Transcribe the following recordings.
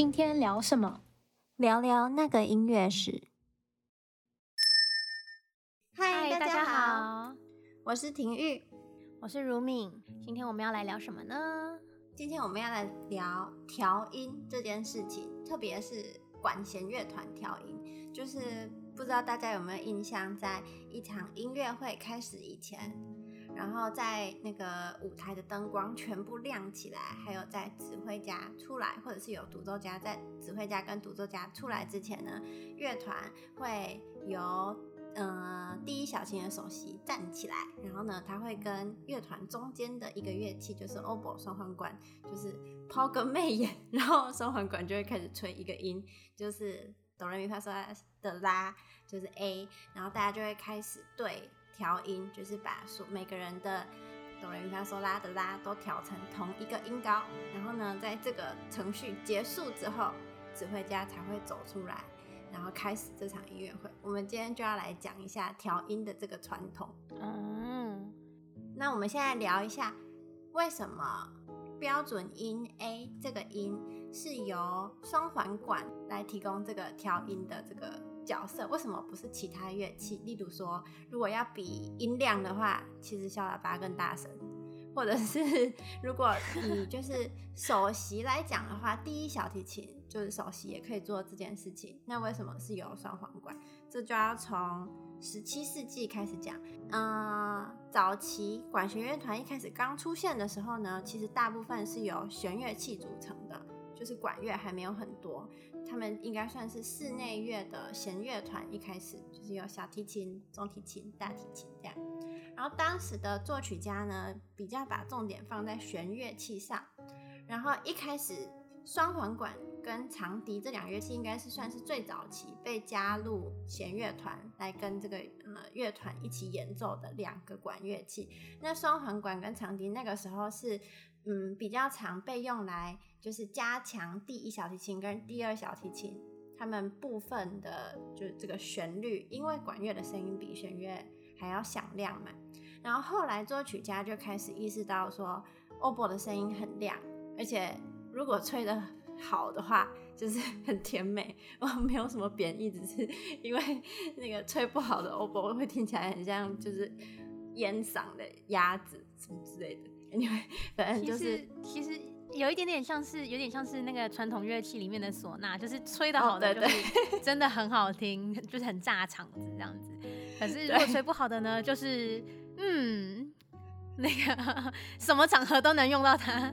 今天聊什么？聊聊那个音乐史。嗨，大家好，我是婷玉，我是如敏。今天我们要来聊什么呢？今天我们要来聊调音这件事情，特别是管弦乐团调音。就是不知道大家有没有印象，在一场音乐会开始以前。然后在那个舞台的灯光全部亮起来，还有在指挥家出来，或者是有独奏家在指挥家跟独奏家出来之前呢，乐团会由呃第一小提琴的首席站起来，然后呢，他会跟乐团中间的一个乐器，就是 oboe 双簧管，就是抛个媚眼，然后双簧管就会开始吹一个音，就是哆来咪发嗦的拉，就是 A，然后大家就会开始对。调音就是把所每个人的哆来咪发嗦拉的拉都调成同一个音高，然后呢，在这个程序结束之后，指挥家才会走出来，然后开始这场音乐会。我们今天就要来讲一下调音的这个传统。嗯，那我们现在聊一下，为什么标准音 A 这个音是由双簧管来提供这个调音的这个。角色为什么不是其他乐器？例如说，如果要比音量的话，其实小喇叭更大声；或者是如果你就是首席来讲的话，第一小提琴就是首席也可以做这件事情。那为什么是由双簧管？这就要从十七世纪开始讲。嗯，早期管弦乐团一开始刚出现的时候呢，其实大部分是由弦乐器组成的，就是管乐还没有很多。他们应该算是室内乐的弦乐团，一开始就是有小提琴、中提琴、大提琴这样。然后当时的作曲家呢，比较把重点放在弦乐器上。然后一开始，双簧管跟长笛这两乐器应该是算是最早期被加入弦乐团来跟这个呃乐团一起演奏的两个管乐器。那双簧管跟长笛那个时候是。嗯，比较常被用来就是加强第一小提琴跟第二小提琴他们部分的，就是这个旋律，因为管乐的声音比弦乐还要响亮嘛。然后后来作曲家就开始意识到说，oboe 的声音很亮，而且如果吹得好的话，就是 很甜美。我没有什么贬义，只是因为 那个吹不好的 oboe 会听起来很像就是烟嗓的鸭子什么之类的。因为反正就是其实，有一点点像是，有点像是那个传统乐器里面的唢呐，就是吹的好的，就是 真的很好听，就是很炸场子这样子。可是如果吹不好的呢，就是嗯，那个 什么场合都能用到它。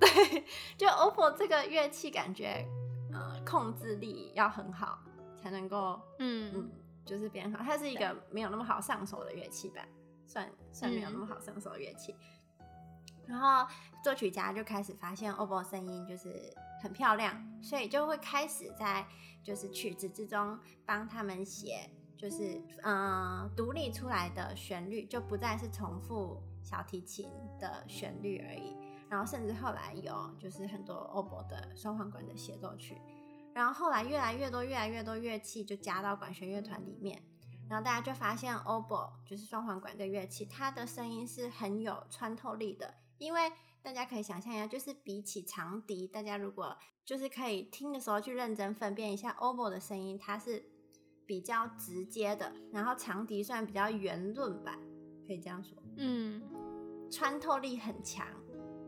对，就 oboe 这个乐器，感觉呃控制力要很好，才能够嗯嗯，就是变好。它是一个没有那么好上手的乐器吧，算算没有那么好上手的乐器。嗯然后作曲家就开始发现 o b o 声音就是很漂亮，所以就会开始在就是曲子之中帮他们写，就是嗯独立出来的旋律，就不再是重复小提琴的旋律而已。然后甚至后来有就是很多 o b o 的双簧管的协奏曲。然后后来越来越多越来越多乐器就加到管弦乐团里面，然后大家就发现 o b o 就是双簧管的乐器，它的声音是很有穿透力的。因为大家可以想象一下，就是比起长笛，大家如果就是可以听的时候去认真分辨一下 oboe 的声音，它是比较直接的，然后长笛算比较圆润吧，可以这样说。嗯，穿透力很强，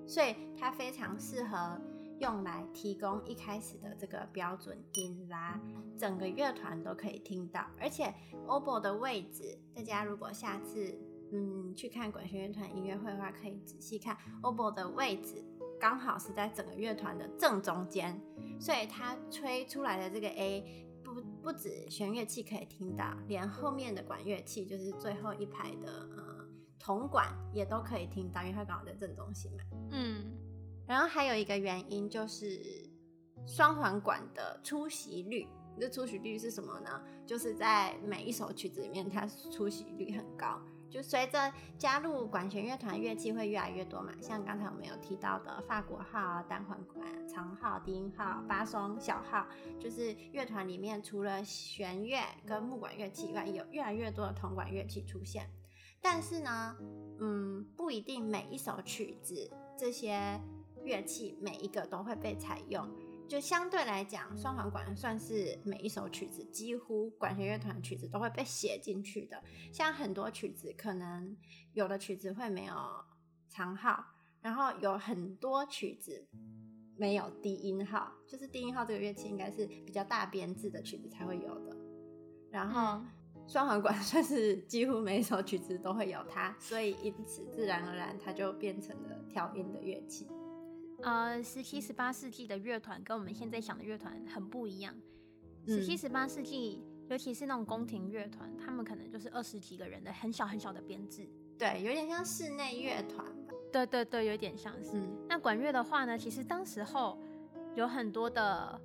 所以它非常适合用来提供一开始的这个标准音啦，整个乐团都可以听到。而且 oboe 的位置，大家如果下次。嗯，去看管弦乐团音乐会的话，可以仔细看 oboe 的位置，刚好是在整个乐团的正中间，所以它吹出来的这个 A 不不止弦乐器可以听到，连后面的管乐器，就是最后一排的呃铜管也都可以听到，因为它刚好在正中心嘛。嗯，然后还有一个原因就是双簧管的出席率，这出席率是什么呢？就是在每一首曲子里面，它出席率很高。就随着加入管弦乐团乐器会越来越多嘛，像刚才我们有提到的法国号、单簧管、长号、低音号、巴松、小号，就是乐团里面除了弦乐跟木管乐器以外，有越来越多的铜管乐器出现。但是呢，嗯，不一定每一首曲子这些乐器每一个都会被采用。就相对来讲，双簧管算是每一首曲子，几乎管弦乐团曲子都会被写进去的。像很多曲子，可能有的曲子会没有长号，然后有很多曲子没有低音号，就是低音号这个乐器应该是比较大编制的曲子才会有的。然后双簧管 算是几乎每一首曲子都会有它，所以因此自然而然它就变成了调音的乐器。呃，十七、十八世纪的乐团跟我们现在想的乐团很不一样。十七、十八世纪，尤其是那种宫廷乐团，他们可能就是二十几个人的很小很小的编制，对，有点像室内乐团吧。对对对，有点像是。嗯、那管乐的话呢，其实当时候有很多的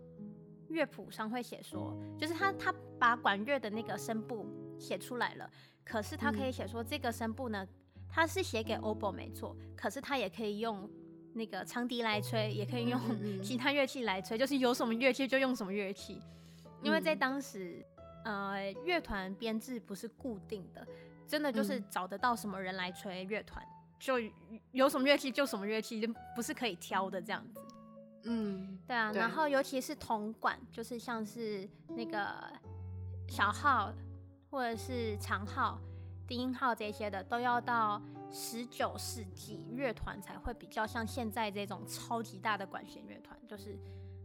乐谱上会写说，就是他他把管乐的那个声部写出来了，可是他可以写说这个声部呢，他是写给 oboe 没错，可是他也可以用。那个长笛来吹，也可以用 其他乐器来吹，就是有什么乐器就用什么乐器。因为在当时，呃，乐团编制不是固定的，真的就是找得到什么人来吹乐团，就有什么乐器就什么乐器，就不是可以挑的这样子。嗯，对啊。然后尤其是铜管，就是像是那个小号或者是长号、低音号这些的，都要到。十九世纪乐团才会比较像现在这种超级大的管弦乐团，就是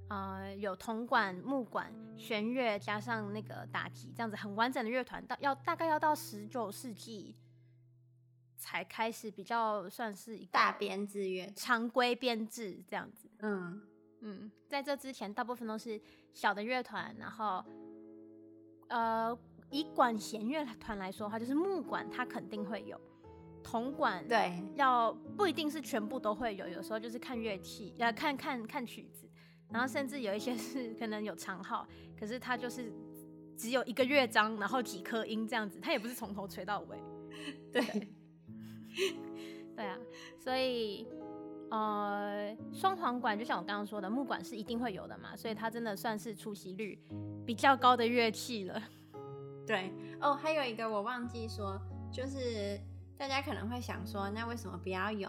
呃有铜管、木管、弦乐加上那个打击这样子很完整的乐团，到要大概要到十九世纪才开始比较算是一个大编制乐常规编制这样子。嗯嗯，在这之前大部分都是小的乐团，然后呃以管弦乐团来说的话，就是木管它肯定会有。铜管对，要不一定是全部都会有，有时候就是看乐器，要看看看曲子，然后甚至有一些是可能有长号，可是它就是只有一个乐章，然后几颗音这样子，它也不是从头吹到尾。对，对啊，所以呃，双簧管就像我刚刚说的，木管是一定会有的嘛，所以它真的算是出席率比较高的乐器了。对，哦，还有一个我忘记说，就是。大家可能会想说，那为什么不要有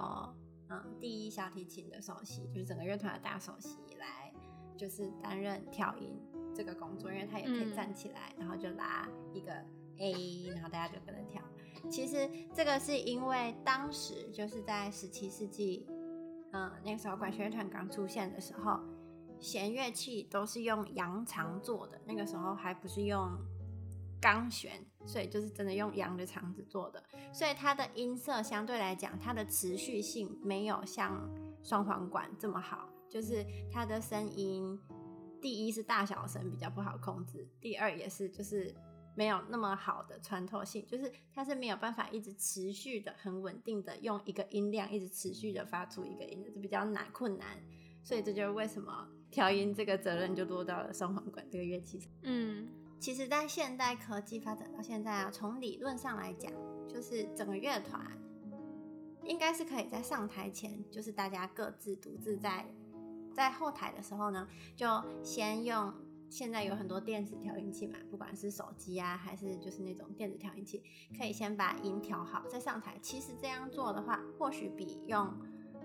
嗯第一小提琴的首席，就是整个乐团的大首席来，就是担任调音这个工作，因为他也可以站起来，然后就拉一个 A，然后大家就跟着跳。其实这个是因为当时就是在十七世纪，嗯那个时候管弦乐团刚出现的时候，弦乐器都是用羊肠做的，那个时候还不是用。钢弦，所以就是真的用羊的肠子做的，所以它的音色相对来讲，它的持续性没有像双簧管这么好。就是它的声音，第一是大小声比较不好控制，第二也是就是没有那么好的穿透性，就是它是没有办法一直持续的很稳定的用一个音量一直持续的发出一个音，就比较难困难。所以这就是为什么调音这个责任就落到了双簧管这个乐器上。嗯。其实，在现代科技发展到现在啊，从理论上来讲，就是整个乐团应该是可以在上台前，就是大家各自独自在在后台的时候呢，就先用现在有很多电子调音器嘛，不管是手机啊，还是就是那种电子调音器，可以先把音调好再上台。其实这样做的话，或许比用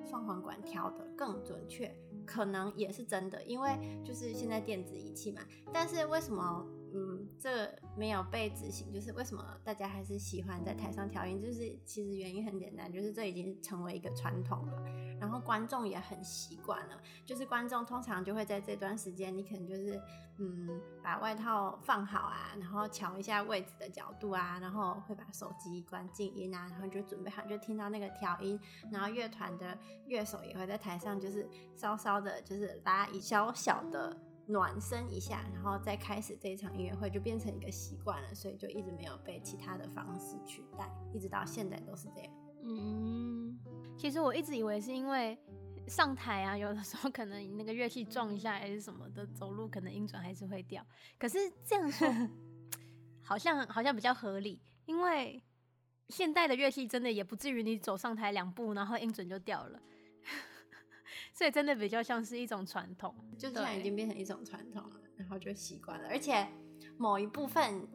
双簧管调的更准确，可能也是真的，因为就是现在电子仪器嘛。但是为什么？嗯，这没有被执行，就是为什么大家还是喜欢在台上调音？就是其实原因很简单，就是这已经成为一个传统了，然后观众也很习惯了。就是观众通常就会在这段时间，你可能就是嗯，把外套放好啊，然后调一下位置的角度啊，然后会把手机关静音啊，然后就准备好，就听到那个调音，然后乐团的乐手也会在台上就是稍稍的，就是拉一小小的。暖身一下，然后再开始这一场音乐会，就变成一个习惯了，所以就一直没有被其他的方式取代，一直到现在都是这样。嗯，其实我一直以为是因为上台啊，有的时候可能那个乐器撞一下还是什么的，走路可能音准还是会掉。可是这样说 好像好像比较合理，因为现代的乐器真的也不至于你走上台两步，然后音准就掉了。所以真的比较像是一种传统，就现在已经变成一种传统了，然后就习惯了，而且某一部分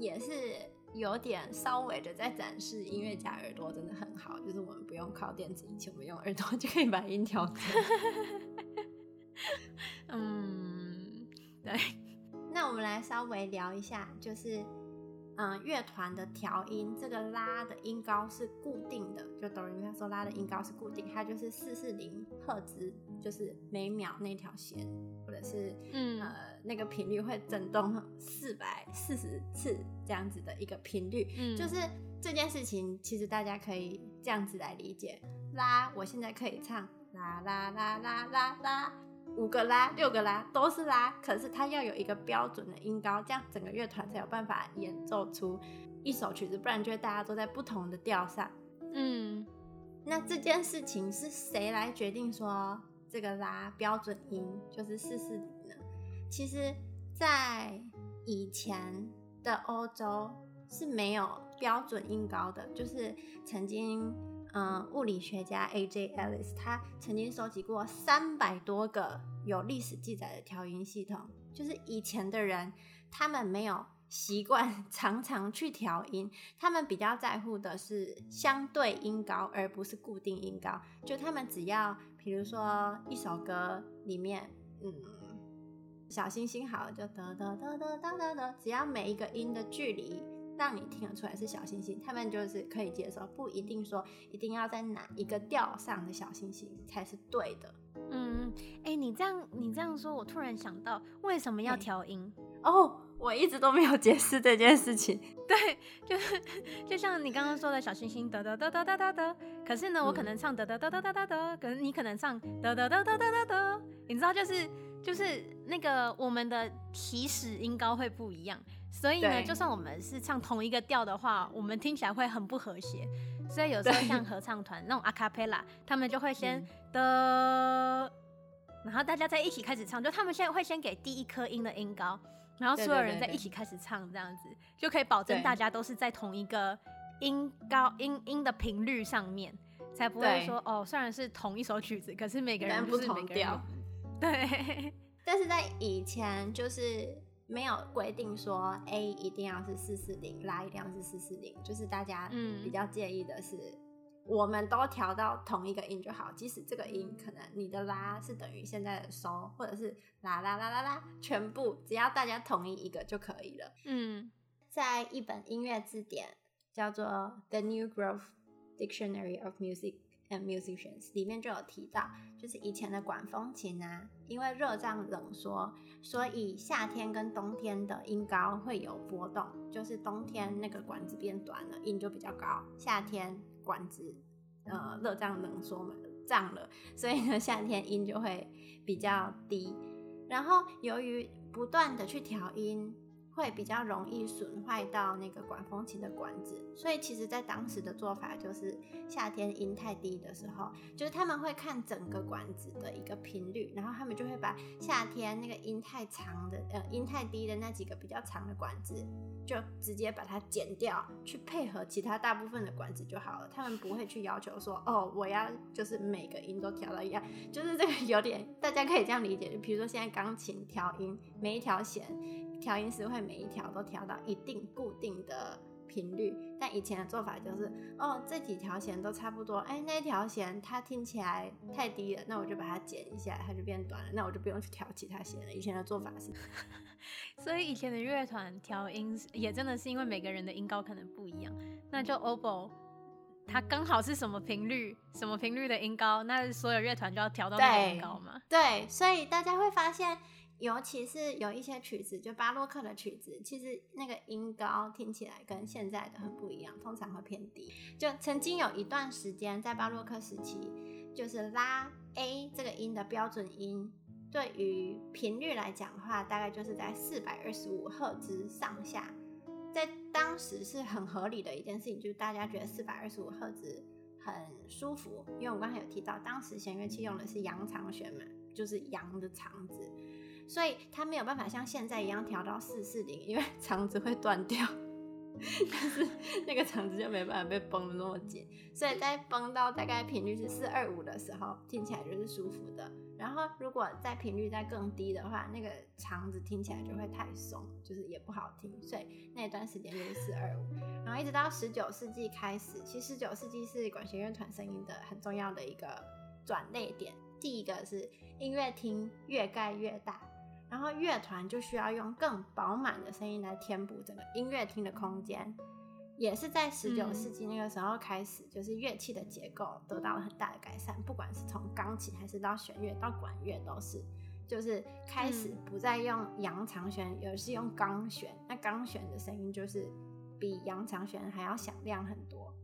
也是有点稍微的在展示音乐家耳朵真的很好，就是我们不用靠电子仪器，我们用耳朵就可以把音调。嗯。对，那我们来稍微聊一下，就是。嗯，乐团的调音，这个拉的音高是固定的，就哆来咪发嗦拉的音高是固定，它就是四四零赫兹，就是每秒那条弦，或者是嗯呃那个频率会震动四百四十次这样子的一个频率，嗯，就是这件事情其实大家可以这样子来理解，拉，我现在可以唱啦啦啦啦啦啦。五个啦，六个啦都是啦，可是它要有一个标准的音高，这样整个乐团才有办法演奏出一首曲子，不然就会大家都在不同的调上。嗯，那这件事情是谁来决定说这个啦标准音就是四四零呢？其实，在以前的欧洲是没有标准音高的，就是曾经。嗯，物理学家 A.J. Ellis 他曾经收集过三百多个有历史记载的调音系统。就是以前的人，他们没有习惯 常常去调音，他们比较在乎的是相对音高，而不是固定音高。就他们只要，比如说一首歌里面，嗯，小星星好，就得得得得得得得，只要每一个音的距离。让你听得出来是小星星，他们就是可以接受，不一定说一定要在哪一个调上的小星星才是对的。嗯，哎、欸，你这样你这样说，我突然想到为什么要调音哦，我一直都没有解释这件事情。对，就是就像你刚刚说的小星星得得得得得得得，可是呢，我可能唱得得得得得得得，可是你可能唱得得得得得得得，你知道就是就是那个我们的起始音高会不一样。所以呢，就算我们是唱同一个调的话，我们听起来会很不和谐。所以有时候像合唱团那种阿卡贝拉，他们就会先的，然后大家再一起开始唱。就他们现在会先给第一颗音的音高，然后所有人再一起开始唱，这样子就可以保证大家都是在同一个音高音音的频率上面，才不会说哦，虽然是同一首曲子，可是每个人不同调。对，但是在以前就是。没有规定说 A 一定要是四四零，拉一定要是四四零，就是大家比较介意的是，嗯、我们都调到同一个音就好，即使这个音可能你的拉是等于现在的收，或者是啦啦啦啦啦，全部只要大家同意一个就可以了。嗯，在一本音乐字典叫做《The New Grove Dictionary of Music》。Musicians 里面就有提到，就是以前的管风琴啊，因为热胀冷缩，所以夏天跟冬天的音高会有波动。就是冬天那个管子变短了，音就比较高；夏天管子呃热胀冷缩嘛，胀了，所以呢夏天音就会比较低。然后由于不断的去调音。会比较容易损坏到那个管风琴的管子，所以其实，在当时的做法就是，夏天音太低的时候，就是他们会看整个管子的一个频率，然后他们就会把夏天那个音太长的，呃，音太低的那几个比较长的管子，就直接把它剪掉，去配合其他大部分的管子就好了。他们不会去要求说，哦，我要就是每个音都调到一样，就是这个有点，大家可以这样理解，就比如说现在钢琴调音，每一条弦。调音师会每一条都调到一定固定的频率，但以前的做法就是，哦，这几条弦都差不多，哎，那条弦它听起来太低了，那我就把它剪一下，它就变短了，那我就不用去调其他弦了。以前的做法是，所以以前的乐团调音也真的是因为每个人的音高可能不一样，那就 oboe 它刚好是什么频率，什么频率的音高，那所有乐团就要调到那个音高嘛。对，所以大家会发现。尤其是有一些曲子，就巴洛克的曲子，其实那个音高听起来跟现在的很不一样，通常会偏低。就曾经有一段时间，在巴洛克时期，就是拉 A 这个音的标准音，对于频率来讲的话，大概就是在四百二十五赫兹上下，在当时是很合理的一件事情，就是大家觉得四百二十五赫兹很舒服，因为我刚才有提到，当时弦乐器用的是羊长弦嘛，就是羊的长子。所以它没有办法像现在一样调到四四零，因为 肠子会断掉，但是 那个肠子就没办法被绷得那么紧。所以在绷到大概频率是四二五的时候，听起来就是舒服的。然后如果在频率再更低的话，那个肠子听起来就会太松，就是也不好听。所以那段时间就是四二五。然后一直到十九世纪开始，其实十九世纪是管弦乐团声音的很重要的一个转捩点。第一个是音乐厅越盖越大。然后乐团就需要用更饱满的声音来填补整个音乐厅的空间。也是在十九世纪那个时候开始，就是乐器的结构得到了很大的改善，不管是从钢琴还是到弦乐到管乐都是，就是开始不再用扬长弦，而是用钢弦。那钢弦的声音就是比扬长弦还要响亮很多。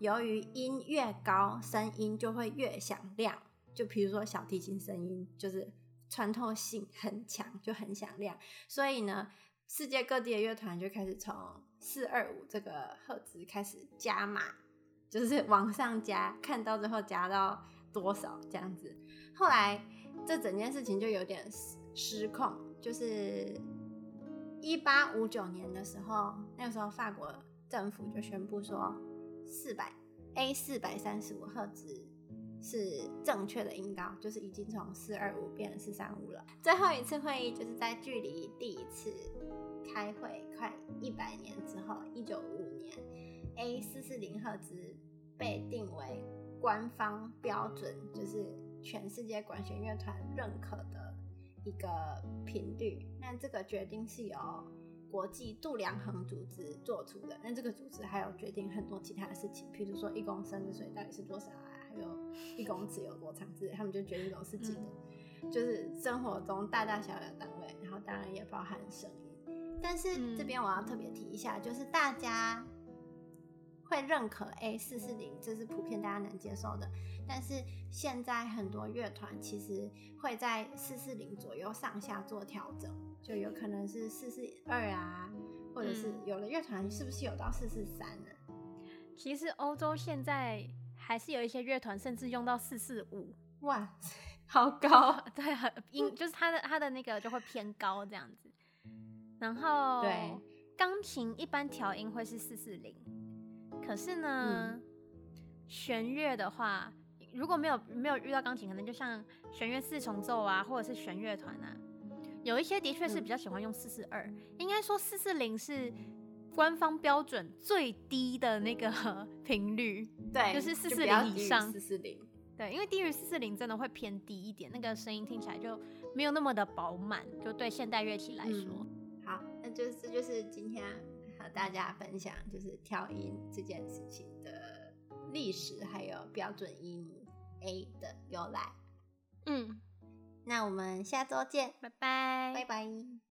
由于音越高，声音就会越响亮。就比如说小提琴声音就是穿透性很强，就很响亮。所以呢，世界各地的乐团就开始从四二五这个赫兹开始加码，就是 往上加，看到最后加到多少这样子。后来这整件事情就有点失控，就是一八五九年的时候，那个时候法国政府就宣布说，四百 A 四百三十五赫兹是正确的音高，就是已经从四二五变成四三五了。最后一次会议就是在距离第一次。开会快一百年之后，一九五五年，A 四四零赫兹被定为官方标准，就是全世界管弦乐团认可的一个频率。那这个决定是由国际度量衡组织做出的。那这个组织还有决定很多其他的事情，譬如说一公升的水到底是多少，有一公尺有多长之类，他们就决定这种事情的。就是生活中大大小小的单位，然后当然也包含声音。但是这边我要特别提一下，就是大家会认可 A 四四零，这是普遍大家能接受的。但是现在很多乐团其实会在四四零左右上下做调整，就有可能是四四二啊，或者是有的乐团是不是有到四四三呢？其实欧洲现在还是有一些乐团甚至用到四四五，哇，好高，对，很音就是它的它的那个就会偏高这样子。然后，对，钢琴一般调音会是四四零，可是呢，嗯、弦乐的话，如果没有没有遇到钢琴，可能就像弦乐四重奏啊，或者是弦乐团啊，有一些的确是比较喜欢用四四二。应该说四四零是官方标准最低的那个频率，对，就是四四零以上。四四零，对，因为低于四四零真的会偏低一点，那个声音听起来就没有那么的饱满，就对现代乐器来说。嗯好，那就是这就是今天和大家分享，就是调音这件事情的历史，还有标准音 A 的由来。嗯，那我们下周见，拜拜，拜拜。